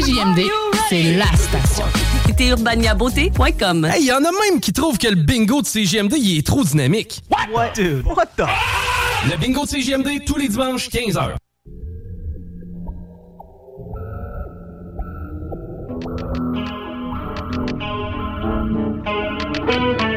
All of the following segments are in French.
CJMD, c'est la station. C'était urbaniabeauté.com. Hey, y en a même qui trouvent que le bingo de CGMD il est trop dynamique. What? Dude, what the? Le bingo de CGMD tous les dimanches 15h. I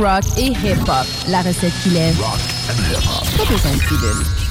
rock et hip-hop. La recette qui lève. Rock and hip-hop.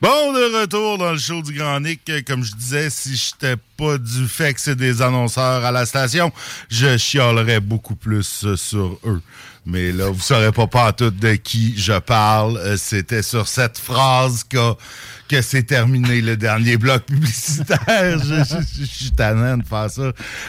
Bon, de retour dans le show du Grand Nick. Comme je disais, si j'étais pas du fait que c'est des annonceurs à la station, je chialerais beaucoup plus sur eux. Mais là, vous ne saurez pas pas tout de qui je parle. Euh, c'était sur cette phrase qu'a que c'est terminé le dernier bloc publicitaire. je, je- je suis tannant de faire ça.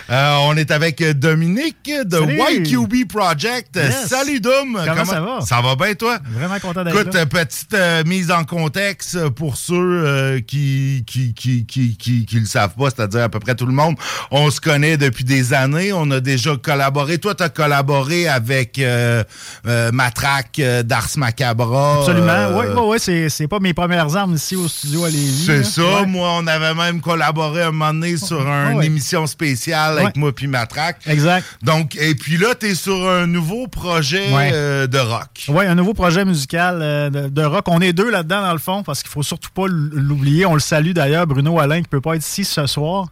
Euh, on est avec Dominique de. YQB Project. Yes. Salut Dom. Comment ça va? Ça va bien toi? Vraiment content d'être Écoute, là. euh, petite euh, mise en contexte pour ceux euh, qui, qui, qui, qui, qui, qui le savent pas, c'est-à-dire à peu près tout le monde. On se connaît depuis des années. On a déjà collaboré. Toi, tu as collaboré avec euh, euh, Matraque euh, d'Ars Macabra. Absolument. euh, oui, oui, oui, c'est, c'est pas mes premières armes ici au studio à Lévis. c'est ça. Ouais. Moi, on avait même collaboré un moment donné sur une ouais. émission spéciale avec moi puis Matraque. Exact. Donc, et puis là, tu es sur un nouveau projet euh, de rock. Oui, un nouveau projet musical euh, de, de rock. On est deux là-dedans, dans le fond, parce qu'il faut surtout pas l'oublier. On le salue d'ailleurs, Bruno Alain, qui peut pas être ici ce soir.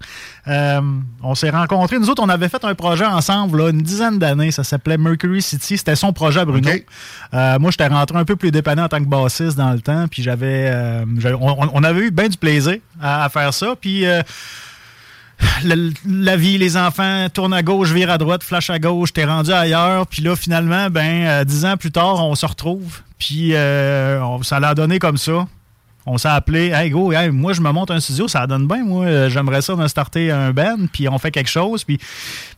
Euh, on s'est rencontrés. Nous autres, on avait fait un projet ensemble, là, une dizaine d'années. Ça s'appelait Mercury City. C'était son projet Bruno. Moi, j'étais rentré un peu plus dépanné en tant que bassiste dans le temps. Puis j'avais... on, avait eu bien du plaisir à, faire ça. Puis... euh, la, vie, les enfants, tourne à gauche, vire à droite, flash à gauche, t'es rendu ailleurs. Puis là, finalement, ben, euh, dix ans plus tard, on se retrouve. Puis euh, on- ça l'a donné comme ça. On s'est appelé, hey go, hey, moi je me monte un studio, ça donne bien, moi j'aimerais ça me starter un band, puis on fait quelque chose, puis,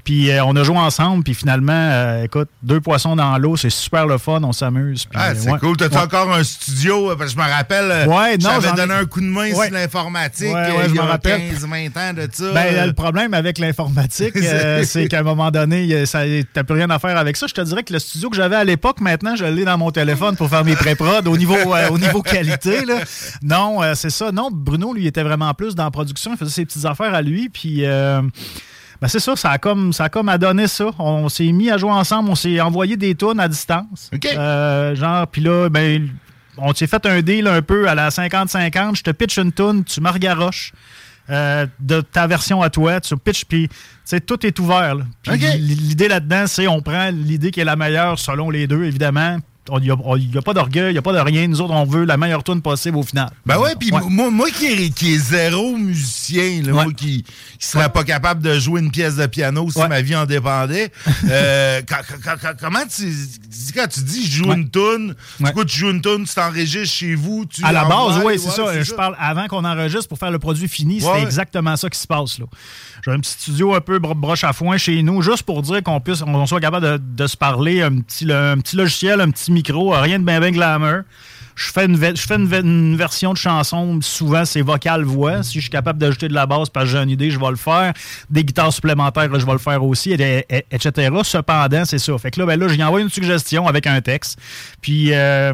puis euh, on a joué ensemble, puis finalement, euh, écoute, deux poissons dans l'eau, c'est super le fun, on s'amuse. Ah, c'est ouais. cool. T'as-tu Ouais. encore un studio? Parce que je me rappelle, euh, Ouais, non, j'avais donné un coup de main sur l'informatique il y a rappelle. 15-20 ans de ça. Ben, le problème avec l'informatique, euh, C'est- qu'à un moment donné, t'as plus rien à faire avec ça. Je te dirais que le studio que j'avais à l'époque, maintenant, je l'ai dans mon téléphone pour faire mes pré-prod au niveau, au niveau qualité. Là. Non, c'est ça. Non, Bruno, lui, était vraiment plus dans la production. Il faisait ses petites affaires à lui. Puis, euh, ben, c'est ça, ça a comme, ça a comme à donner ça. On s'est mis à jouer ensemble. On s'est envoyé des tunes à distance. OK. Euh, genre, puis là, ben, on s'est fait un deal un peu à la 50-50. Je te pitch une tune, tu margaroches euh, de ta version à toi, tu pitches, puis tout est ouvert. là. L'idée là-dedans, c'est on prend l'idée qui est la meilleure selon les deux, évidemment. Il n'y a, on- y a pas d'orgueil, il n'y a pas de rien. Nous autres, on veut la meilleure tune possible au final. Ben ouais, puis Ouais. moi, moi qui, est, qui est zéro musicien, là, Ouais. moi qui, qui serait pas capable de jouer une pièce de piano si ma vie en dépendait, euh, quand- quand- quand- comment tu quand tu dis je joue une Ouais. du coup tu joues une toune, tu t'enregistres chez vous, tu À la base, oui, ouais, c'est ça. Je parle avant qu'on enregistre pour faire le produit fini. C'est exactement ça qui se passe. là. J'ai un petit studio un peu bro- broche à foin chez nous, juste pour dire qu'on puisse, on soit capable de, de se parler, un petit, un petit logiciel, un petit micro, rien de bien ben glamour. Je fais, une, je fais une, ve- une version de chanson, souvent c'est vocal-voix. Si je suis capable d'ajouter de la basse parce que j'ai une idée, je vais le faire. Des guitares supplémentaires, je vais le faire aussi, et- et- etc. Cependant, c'est ça. Fait que là, ben là, envoie une suggestion avec un texte. Puis euh,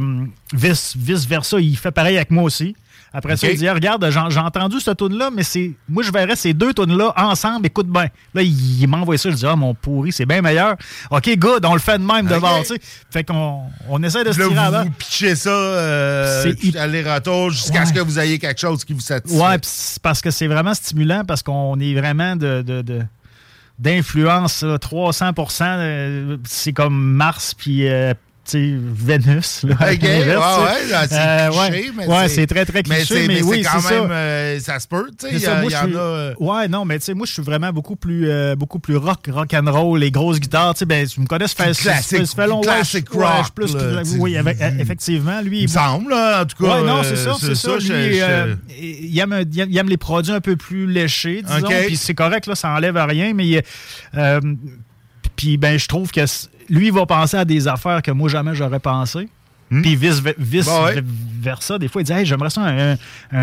vice, vice-versa, il fait pareil avec moi aussi. Après ça, Ok. il dit Regarde, j'ai entendu cette tune-là, mais c'est moi, je verrais ces deux tunes-là ensemble, écoute bien. Là, il, m'envoie ça, je dis Ah, mon pourri, c'est bien meilleur. OK, good, on le fait de même de Ok. bord, tu sais. Fait qu'on on essaie de se tirer avant. vous pitchez ça euh, aller-retour jusqu'à Ouais. ce que vous ayez quelque chose qui vous satisfait. Ouais, parce que c'est vraiment stimulant, parce qu'on est vraiment de. de- de- d'influence là, 300% euh, c'est comme Mars puis euh, Vénus là, ouais, c'est Euh, cliché, ouais. mais Ouais, c'est- très très Mais cliché c'est mais, mais oui c'est quand c'est même, ça euh, ça se peut, tu sais, C'est il y, ça, a- moi, il y je en suis- a... Ouais, non, mais tu sais, moi, je suis vraiment beaucoup plus, euh, beaucoup plus rock, rock and roll, les grosses guitares. Tu sais, ben, tu me connais, ça fait, classique- ça fait long- du ouais, classic je- ouais, rock, je suis plus là, oui, avec- effectivement, lui, Il me semble, là, en tout cas. Ouais, non, euh, c'est ça, c'est ça. Lui, je- je- il, aime, il les produits un peu plus léchés, disons. Puis c'est correct, là, ça enlève à rien, mais puis ben, je trouve que lui, il va penser à des affaires que moi, jamais j'aurais pensé. Puis vice, vice Bah ouais. versa, des fois, il dit hey, j'aimerais ça un,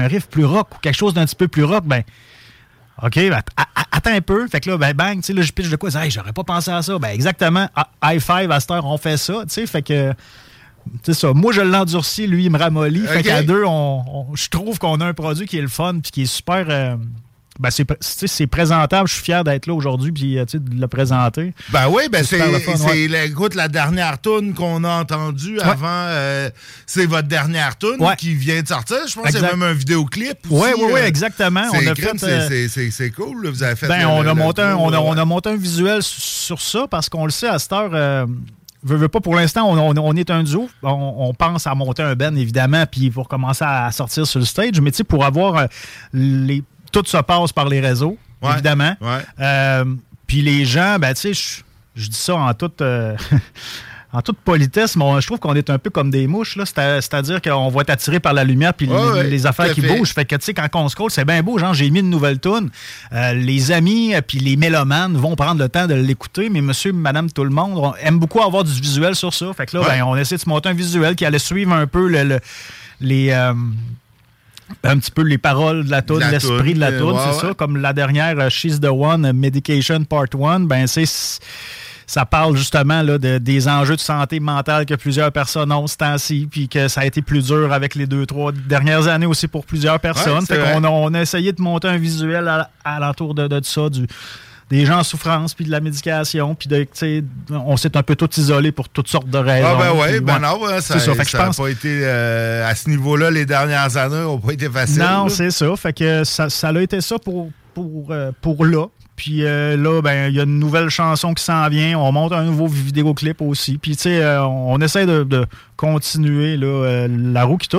riff plus rock ou quelque chose d'un petit peu plus rock. Ben, OK, ben, attends un peu. Fait que là, ben, bang, tu sais, là, je pitch de quoi? Hey, j'aurais pas pensé à ça. Ben, exactement. Ah, High five, à cette heure, on fait ça. Tu sais, fait que. C'est ça. Moi, je l'endurcis, lui, il me ramollit. Fait qu'à deux, on, on- je trouve qu'on a un produit qui est le fun puis qui est super. euh, ben, c'est, c'est présentable. Je suis fier d'être là aujourd'hui puis euh, de le présenter. Ben oui, ben c'est, c'est ouais. la, dernière tune qu'on a entendue avant, euh, c'est votre dernière tune Ouais. qui vient de sortir. Je pense a Exact. même un vidéoclip. Oui, oui, oui, exactement. C'est, On a crime, fait, c'est, euh, c'est, c'est- c'est cool, là. vous avez fait Ben, le- on, a monté un, on, a, on a monté un visuel sur ça parce qu'on le sait à cette heure. euh, veux, veux pas pour l'instant, on, on- on est un duo. On, on pense à monter un Ben, évidemment, puis pour commencer à sortir sur le stage. Mais tu sais, pour avoir les. Tout se passe par les réseaux. évidemment. Euh, puis les gens, ben, tu sais, je dis ça en toute. euh, En toute politesse, mais je trouve qu'on est un peu comme des mouches. C'est-à-dire qu'on va être attiré par la lumière puis Ouais, les, affaires qui fait. bougent. Fait que, tu sais, quand on scroll, c'est bien beau. Genre, j'ai mis une nouvelle tune. Euh, les amis euh, puis les mélomanes vont prendre le temps de l'écouter, mais monsieur, madame, tout le monde on aime beaucoup avoir du visuel sur ça. Fait que là, ben, on essaie de se monter un visuel qui allait suivre un peu le- le- les... euh, un petit peu les paroles de la tune, La l'esprit toune, de la ouais, c'est ouais. ça. Comme la dernière, euh, She's the One, euh, Medication Part 1, ben c'est ça parle justement là, de- des enjeux de santé mentale que plusieurs personnes ont ce temps-ci, puis que ça a été plus dur avec les deux, trois dernières années aussi pour plusieurs personnes. fait on a essayé de monter un visuel à, à l'entour de, de ça, du, des gens en souffrance, puis de la médication, puis de, tu sais, on s'est un peu tous isolés pour toutes sortes de raisons. Ah ben oui, ben non, ouais, ça ça. Fait que je ça a pense- pas été euh, à ce niveau-là, les dernières années n'ont pas été faciles. Non, c'est ça. Fait que ça, ça a été ça pour, pour, euh, pour là. Puis euh, là, ben, il y a une nouvelle chanson qui s'en vient. On monte un nouveau vidéoclip aussi. Puis, tu sais, euh, on essaie de, de continuer là, euh, la roue qui tourne.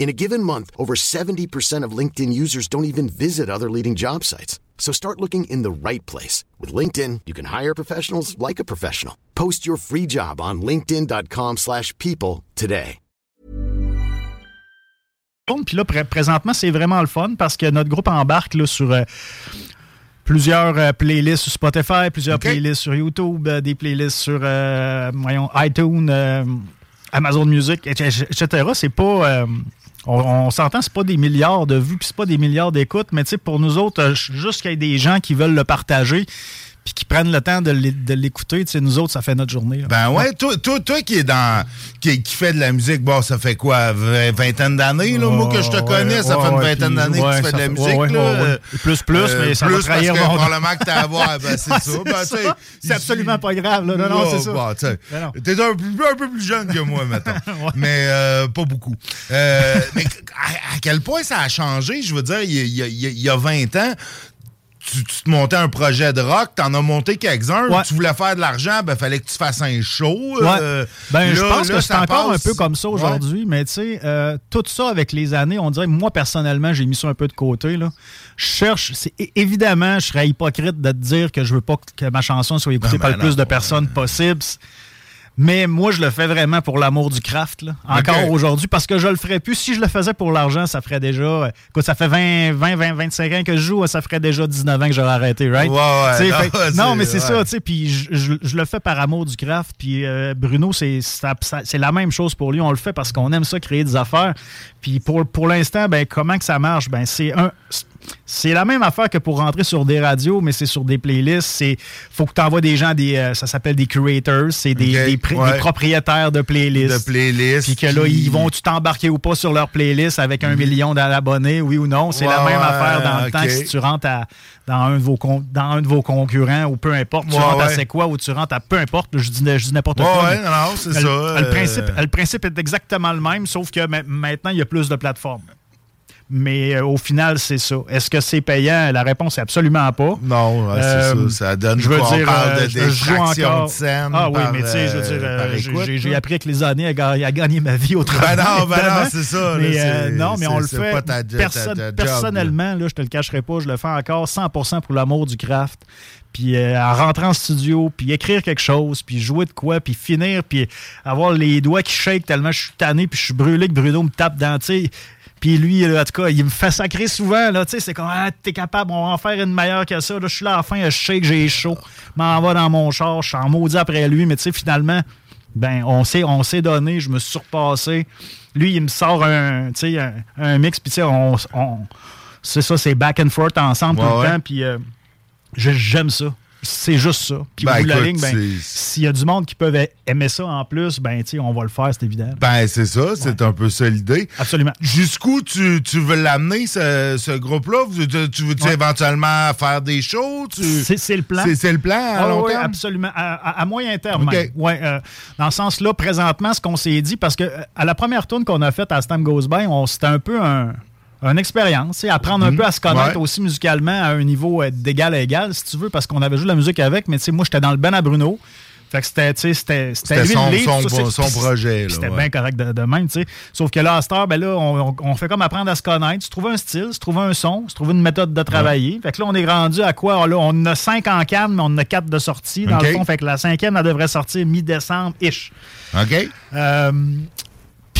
In a given month, over 70% of LinkedIn users don't even visit other leading job sites. So start looking in the right place. With LinkedIn, you can hire professionals like a professional. Post your free job on linkedin.com/people slash people today. Puis là, pré- présentement, c'est vraiment le fun parce que notre groupe embarque là, sur euh, plusieurs euh, playlists sur Spotify, plusieurs playlists sur YouTube, euh, des playlists sur euh, voyons, iTunes, euh, Amazon Music, etc. C'est pas. On, on s'entend, c'est pas des milliards de vues, puis c'est pas des milliards d'écoutes, mais tu sais, pour nous autres, juste qu'il y ait des gens qui veulent le partager, puis qui prennent le temps de l'é- de l'écouter, tu sais, nous autres, ça fait notre journée. là. Ben ouais, toi, toi, toi qui est dans qui, qui fait de la musique, bon, ça fait quoi, vingt- vingtaine d'années, là, moi que je te Ouais, connais, ça ouais, fait une vingtaine d'années que tu fais ça de la musique, là. euh, Plus, plus, mais ça va plus trahir parce que mon- probablement que t'as à voir, ben c'est ça. c'est Ben, C'est absolument pas grave, là. Non, non, c'est ça. bon, Ben non. T'es un, peu- un peu plus jeune que moi, mettons. Mais euh, pas beaucoup. Euh, mais à, à quel point ça a changé? Je veux dire, il y a, il y a- il y a 20 ans, tu, tu te montais un projet de rock, t'en as monté quelques-uns, Ouais. tu voulais faire de l'argent, ben fallait que tu fasses un show. Ouais. euh, ben, je pense là, que c'est encore passe. un peu comme ça aujourd'hui, mais tu sais, euh, tout ça avec les années, on dirait, moi personnellement, j'ai mis ça un peu de côté. Là. Je cherche, c'est, évidemment, je serais hypocrite de te dire que je veux pas que ma chanson soit écoutée Non, par ben le plus de personnes possible. Mais moi, je le fais vraiment pour l'amour du craft, là. encore aujourd'hui, parce que je le ferais plus. Si je le faisais pour l'argent, ça ferait déjà. euh, Écoute, ça fait 20, 20, 20, 25 ans que je joue, ça ferait déjà 19 ans que j'aurais arrêté, right? Ouais, ouais, non, fait- non, mais c'est ouais. ça, tu sais, puis je, je- je le fais par amour du craft, puis euh, Bruno, c'est la même chose pour lui, on le fait parce qu'on aime ça, créer des affaires. Puis pour, pour l'instant, ben comment que ça marche? Ben c'est un... C'est la même affaire que pour rentrer sur des radios, mais c'est sur des playlists. C'est faut que tu envoies des gens, des, euh, ça s'appelle des curators, c'est des, Ok, des pr- ouais. des propriétaires de playlists. De playlists. Puis que là, qui- ils vont-tu t'embarquer ou pas sur leur playlist avec un million d'abonnés, oui ou non? C'est la même ouais, affaire dans le temps que si tu rentres à- dans, un de vos con- dans un de vos concurrents ou peu importe, tu rentres à c'est quoi ou tu rentres à peu importe, je dis, je dis n'importe quoi. mais non, c'est le- ça, Le, euh, principe, le principe est exactement le même, sauf que ma- maintenant, il y a plus de plateformes. Mais euh, au final, c'est ça. Est-ce que c'est payant? La réponse est absolument pas. Non, ouais, c'est Euh, ça. Ça donne je veux dire, parle euh, de je fractions encore. de scène Ah oui, mais tu sais, je veux dire, j'ai- appris avec les années à, ga- à gagner ma vie au travail. Ben non, ben non, c'est ça, Mais, non, mais on le fait. pas ta- ta- perso- ta job, personnellement, là, je te le cacherai pas, je le fais encore 100% pour l'amour du craft. Puis euh, en rentrant en studio, puis écrire quelque chose, puis jouer de quoi, puis finir, puis avoir les doigts qui shake tellement je suis tanné, puis je suis brûlé que Bruno me tape dans. Puis lui, en tout cas, il me fait sacrer souvent. Là, tu sais, c'est comme, ah, t'es capable, on va en faire une meilleure que ça. Là, je suis là à la fin, je shake, j'ai chaud. M'en va dans mon char, je suis en maudit après lui, mais tu sais, finalement, Ben, on s'est, on s'est donné, je me suis surpassé. Lui, il me sort un, tu sais, un, un mix, puis tu sais, on, on- c'est ça, c'est back and forth ensemble Ouais, tout le ouais. temps, puis euh, je- j'aime ça. C'est juste ça. Puis Ben, la ligne, ben, s'il y a du monde qui peut aimer ça en plus, ben, tu on va le faire, c'est évident. Ben, c'est ça, c'est un peu ça l'idée. Absolument. Jusqu'où tu, tu veux l'amener, ce, ce groupe-là? Tu, tu veux-tu Ouais. éventuellement faire des shows? Tu- C'est le plan. C'est le plan à Ah long oui, terme? absolument. À, à- à moyen terme. Ouais, euh, dans ce sens-là, présentement, ce qu'on s'est dit, parce que euh, à la première tourne qu'on a faite à Stam Goes By, on- c'était un peu un- une expérience, apprendre un Mhm. peu à se connaître Ouais. aussi musicalement à un niveau euh, d'égal à égal, si tu veux, parce qu'on avait joué de la musique avec, mais tu sais, moi, j'étais dans le Ben à Bruno. Fait que c'était, c'était, C'était lui son- le lead, son- ça, son projet, C'était ouais. bien correct de, de même, tu sais. Sauf que là, à cette heure, ben là, on, on- fait comme apprendre à se connaître, se trouver un style, se trouver un son, se trouver une méthode de travailler. Fait que là, on est rendu à quoi? Là, on a cinq en canne, mais on a quatre de sortie. Dans le fond, fait que la cinquième, elle devrait sortir mi-décembre-ish. OK. Euh,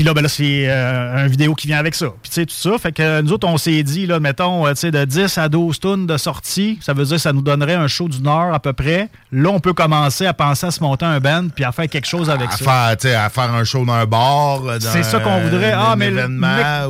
puis là, ben là, c'est euh, un vidéo qui vient avec ça. Puis tu sais, tout ça. Fait que euh, nous autres, on s'est dit, là, mettons, euh, tu sais, de 10 à 12 tonnes de sortie, ça veut dire que ça nous donnerait un show d'une heure à peu près. Là, on peut commencer à penser à se monter un band puis à faire quelque chose avec à ça. faire, tu sais, à faire un show dans un bar, dans C'est ça qu'on voudrait. un Ah, mais,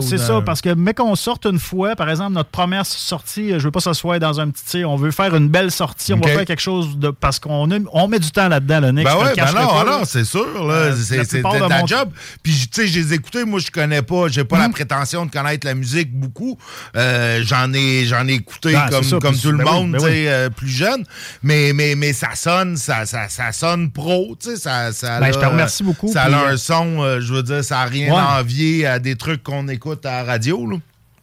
c'est dans- ça, parce que mais qu'on sorte une fois, par exemple, notre première sortie, je veux pas que ce soit dans un petit, on veut faire une belle sortie, on va faire quelque chose de, parce qu'on on met du temps là-dedans, le Nick. Ben ouais, ben cacherai non, c'est sûr, là. Euh, c'est mon- job. Puis, tu sais, les ai écoutés, moi, je connais pas, j'ai pas la Hmm. prétention de connaître la musique beaucoup. Euh, j'en ai, j'en ai écouté Ah, comme, ça, comme puis- tout le ben oui, monde, ben oui. euh, plus jeune. Mais, mais, mais ça sonne, ça, ça, ça sonne pro, tu sais, ça, ça Ben, a- je te remercie beaucoup, Ça puis, a un son, euh, je veux dire, ça a rien Ouais. à envier à des trucs qu'on écoute à la radio, là.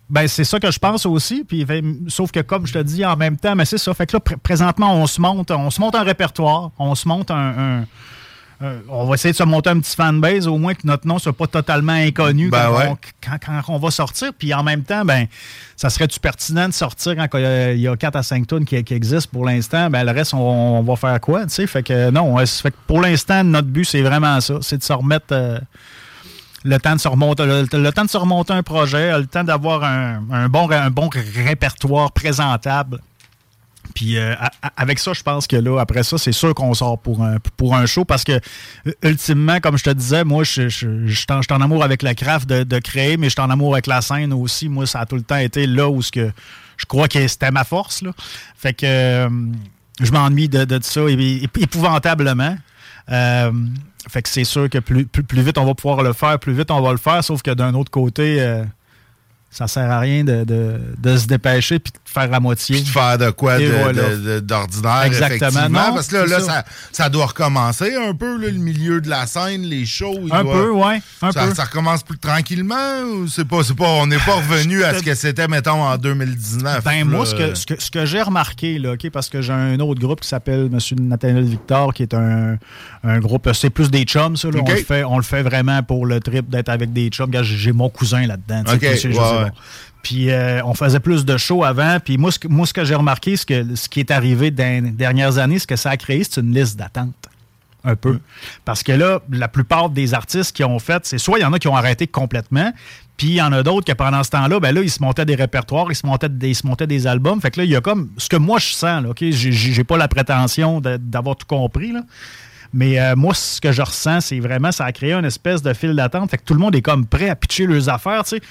Ben, c'est ça que je pense aussi. Puis, fait, sauf que, comme je te dis, en même temps, mais c'est ça. Fait que là, pr- présentement, on se monte, on se monte un répertoire, on se monte un. un- un- on va essayer de se monter un petit fanbase, au moins que notre nom soit pas totalement inconnu Ben quand, ouais. on, quand- quand on va sortir. Puis en même temps, ben, ça serait-tu pertinent de sortir quand il y a, il y a 4 à 5 tonnes qui, qui existent pour l'instant? Ben, le reste, on, on va faire quoi? Fait que non, fait que pour l'instant, notre but, c'est vraiment ça. C'est de se remettre. euh, le temps de se remonter, le, le temps de se remonter un projet, le temps d'avoir un, un bon, un bon répertoire présentable. Puis euh, avec ça, je pense que là, après ça, c'est sûr qu'on sort pour un, pour un show parce que, euh, ultimement, comme je te disais, moi, je, je, je suis en, amour avec le craft de, de créer, mais je suis en amour avec la scène aussi. Moi, ça a tout le temps été là où ce que je crois que c'était ma force. Fait que euh, je m'ennuie de, de ça épouvantablement. Fait que c'est sûr que plus, plus, plus vite on va pouvoir le faire, plus vite on va le faire, sauf que d'un autre côté, ça sert à rien de, de- de se dépêcher puis de faire à moitié. Puis de faire de quoi d'ordinaire, Exactement. Non, parce que là, là ça. ça. Ça, doit recommencer un peu, là, le milieu de la scène, les shows. Un doit- peu, ouais, un ça, ça recommence plus tranquillement ou c'est pas, pas, on n'est pas revenu à ce que c'était, mettons, en 2019. Ben, moi, ce que, ce que, ce que j'ai remarqué, là, OK, parce que j'ai un autre groupe qui s'appelle M. Nathaniel Victor, qui est un, un groupe, c'est plus des chums, ça. là. On, le fait, on le fait vraiment pour le trip d'être avec des chums. J'ai mon cousin là-dedans. Puis ouais, euh, on faisait plus de shows avant. Puis moi, ce que, moi, ce que j'ai remarqué, ce, que, ce qui est arrivé dans les dernières années, ce que ça a créé, c'est une liste d'attente. Un peu. Parce que là, la plupart des artistes qui ont fait, c'est soit il y en a qui ont arrêté complètement, puis il y en a d'autres qui, pendant ce temps-là, ben là, ils se montaient des répertoires, ils se montaient des, ils se montaient des albums. Fait que là, il y a comme. Ce que moi, je sens, là, OK? J'ai- pas la prétention d'avoir tout compris, là. Mais euh, moi, ce que je ressens, c'est vraiment, ça a créé une espèce de file d'attente. Fait que tout le monde est comme prêt à pitcher leurs affaires, tu sais.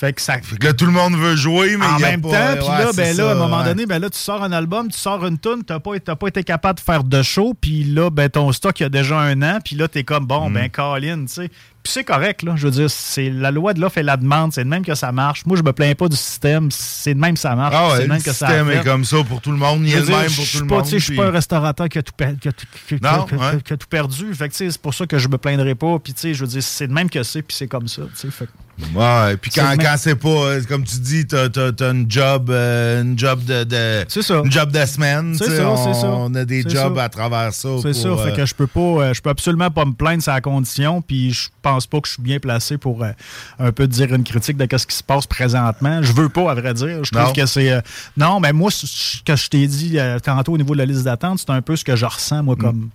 Fait que ça. Fait que là, tout le monde veut jouer, mais en il y a même pas- temps, puis ouais, là, ben là, ça, à un moment ouais. donné, ben là, tu sors un album, tu sors une tune, t'as pas, pas été capable de faire de show, puis là, ben ton stock il y a déjà un an, puis là, t'es comme bon, Mm. ben Colin, tu sais. Puis c'est correct, là. Je veux dire, c'est la loi de l'offre et la demande, c'est de même que ça marche. Moi, je me plains pas du système, c'est de même que ça marche. Ah c'est de même le que ça système est comme ça pour tout le monde. Il est le même pour tout le pas, monde. Je suis puis- pas un restaurateur qui a tout, per- qui a tout- qui- Non, a tout perdu. Fait que, c'est pour ça que je me plaindrai pas. Puis, tu sais, je veux dire, c'est de même que c'est, puis c'est comme ça. Fait Ouais, puis quand, quand c'est pas, euh, comme tu dis, t'as, une job, euh, une job de, de ça. une job de semaine, C'est ça, on, c'est ça. on a des jobs ça. à travers ça. C'est ça, fait euh, que je peux pas, je peux absolument pas me plaindre la condition, puis je pense pas que je suis bien placé pour euh, un peu dire une critique de ce qui se passe présentement. Je veux pas, à vrai dire. Je trouve Non. que c'est euh, non, mais moi, ce que je t'ai dit euh, tantôt au niveau de la liste d'attente, c'est un peu ce que je ressens Mm. moi comme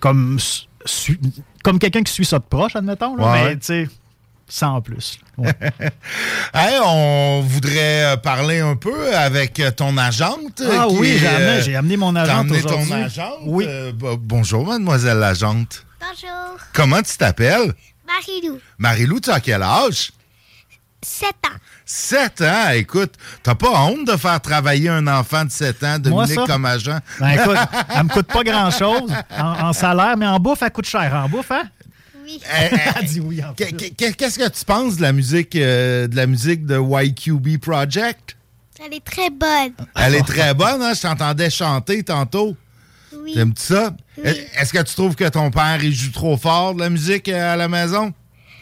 comme su- comme quelqu'un qui suit ça de proche, admettons. là, Ouais. Mais tu sais, sans plus. là. Ouais. Hey, on voudrait parler un peu avec ton agente. Ah qui oui, j'ai euh, amené, j'ai amené mon T'as agente amené aujourd'hui. ton agente? Oui. Euh, bonjour, mademoiselle l'agente. Bonjour. Comment tu t'appelles? Marilou. Marilou, tu as quel âge? 7 ans. 7 ans, écoute, t'as pas honte de faire travailler un enfant de 7 ans, Moi, Dominique, ça? comme agent? Ben écoute, elle me coûte pas grand-chose en, en salaire, mais en bouffe, elle coûte cher. En bouffe, hein? Oui. Elle dit oui Qu'est-ce que tu penses de la musique, euh, de la musique de YQB Project? Elle est très bonne. Elle est très bonne, hein? Je t'entendais chanter tantôt. Oui. T'aimes-tu ça? Oui. Est-ce que tu trouves que ton père, il joue trop fort de la musique euh, à la maison?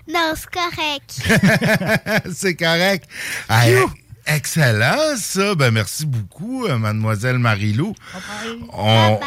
Non, c'est correct. C'est correct. Hey, excellent, ça. Ben, merci beaucoup, euh, mademoiselle Marilou. On...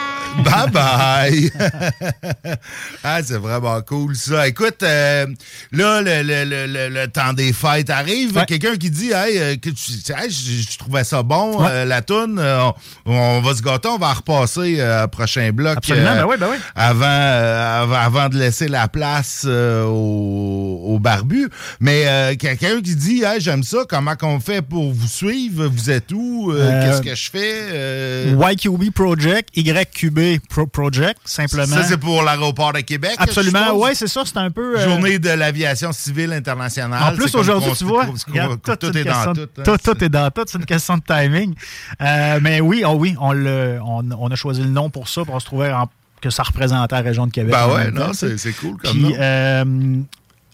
Bye bye. ah, c'est vraiment cool, ça. Écoute, euh, là, le, le- le- le- le temps des fêtes arrive. Quelqu'un qui dit, hey, euh, que tu- hey, je, je trouvais ça bon, Ouais. euh, la toune. on, on va se gâter, on va repasser euh, au prochain bloc. Absolument, ben oui, ben oui. Avant, euh, avant, avant de laisser la place euh, au, au barbu. Mais euh, quelqu'un qui dit, hey, j'aime ça, comment qu'on fait pour vous suivre? Vous êtes où? Euh, Euh, Qu'est-ce que je fais? Euh, YQB Project, YQB Pro- Project, simplement. Ça, c'est pour l'aéroport de Québec. Absolument, oui, c'est ça, c'est un peu... Journée de l'aviation civile internationale. En plus, aujourd'hui, tu vois, tout, est dans tout. hein. tout, tout est dans tout, c'est une question de timing. Mais oui, oh oui, on, on, a choisi le nom pour ça, pour se trouver en- que ça représentait la région de Québec. Ben en ouais, non, c'est cool comme Puis, euh,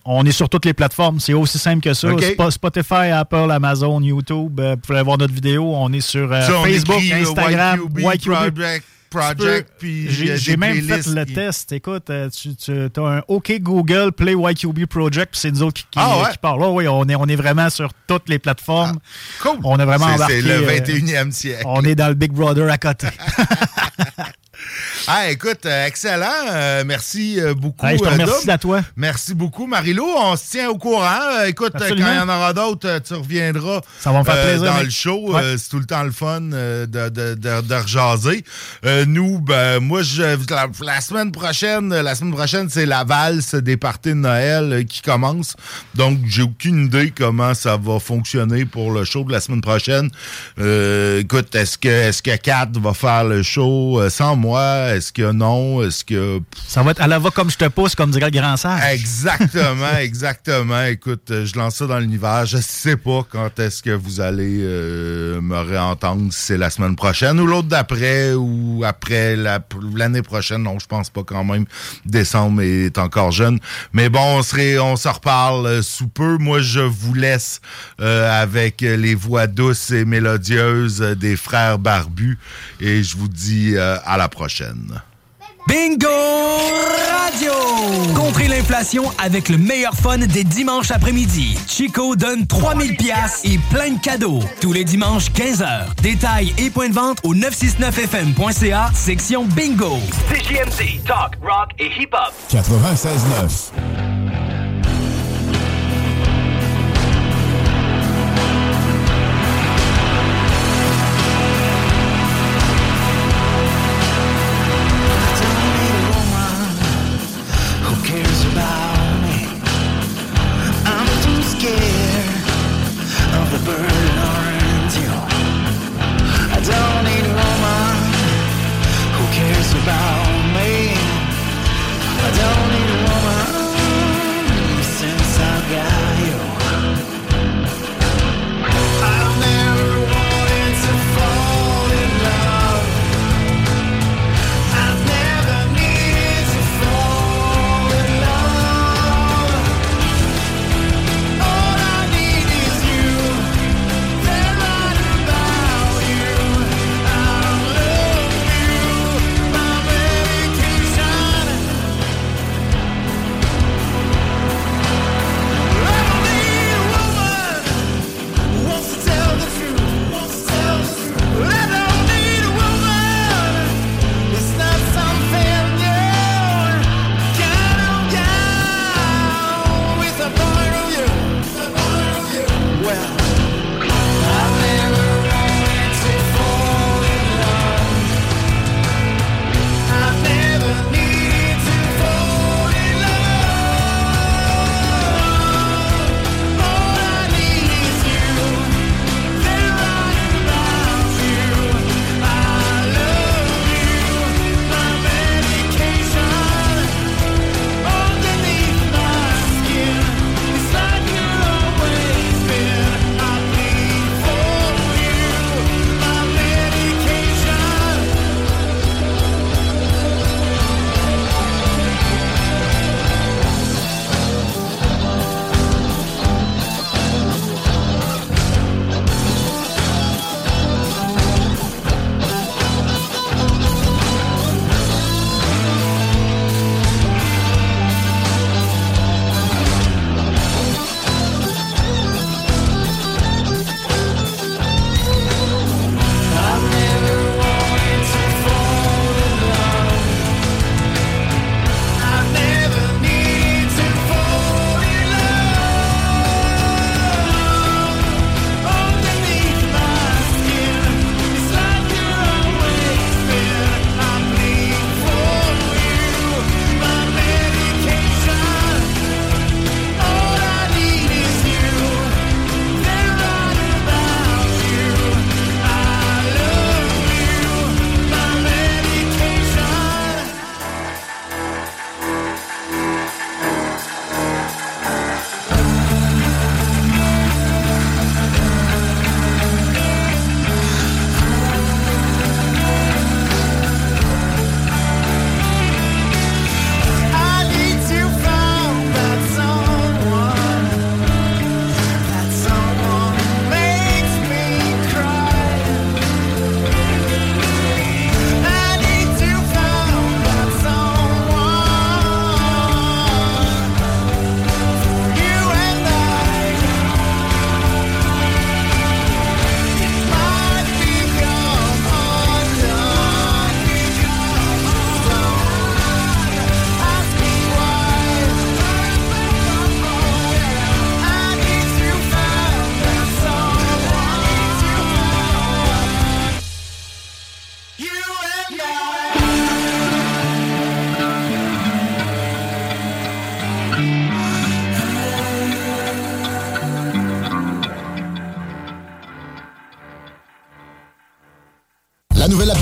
on est sur toutes les plateformes. C'est aussi simple que ça. Spotify, Apple, Amazon, YouTube. euh, vous pouvez voir notre vidéo. On est sur euh, Facebook, écrit, euh, Instagram, YQB YQB. Project, Project, puis J'ai même fait le qui- test. Écoute, tu, tu as un OK Google Play YQB Project, puis c'est nous autres qui, qui, Ah ouais? qui parlent. Oh oui, on est, on est vraiment sur toutes les plateformes. cool. On a vraiment embarqué. c'est le euh, 21e siècle. On est dans le Big Brother à côté. Ah, écoute, euh, excellent. Euh, merci euh, beaucoup. Hey, je te remercie à toi. Merci beaucoup, Marilou. On se tient au courant. Écoute, quand il y en aura d'autres, tu reviendras Ça va me faire plaisir, dans le show. Ouais. C'est tout le temps le fun de, de, de, de rejaser. Nous, ben, moi, je, la, la semaine prochaine, la semaine prochaine, c'est la valse des parties de Noël qui commence. Donc, j'ai aucune idée comment ça va fonctionner pour le show de la semaine prochaine. Euh, écoute, est-ce que, est-ce que Kat va faire le show sans moi? Est-ce que non? Est-ce que... Ça va être à la va comme je te pousse, comme dirait le grand sage. Exactement, exactement. Écoute, euh, je lance ça dans l'univers. Je sais pas quand est-ce que vous allez euh, me réentendre, si c'est la semaine prochaine ou l'autre d'après ou après la- l'année prochaine. Non, je pense pas quand même. Décembre est encore jeune. Mais bon, on, serait, on se reparle euh, sous peu. Moi, je vous laisse euh, avec les voix douces et mélodieuses des frères barbus et je vous dis euh, à la prochaine. Bingo Radio! Contrez l'inflation avec le meilleur fun des dimanches après-midi. Chico donne 3000 pièces et plein de cadeaux. Tous les dimanches 15h. Détails et points de vente au 969fm.ca, section Bingo. CJMD, talk, rock et hip-hop. 96.9.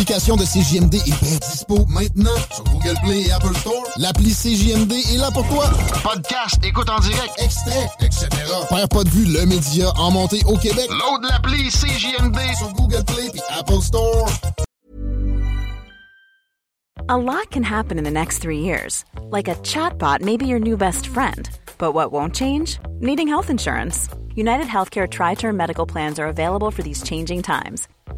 La nouvelle application de CJMD est bien dispo maintenant sur Google Play et Apple Store. L'appli CJMD est là pour toi. Podcast, écoute en direct, extrait, etc. Père pas de vue, le média en montée au Québec. Load l'appli CJMD sur Google Play et Apple Store. A lot can happen in the next three years. Like a chatbot may be your new best friend. But what won't change? Needing health insurance. United Healthcare Tri Term Medical Plans are available for these changing times.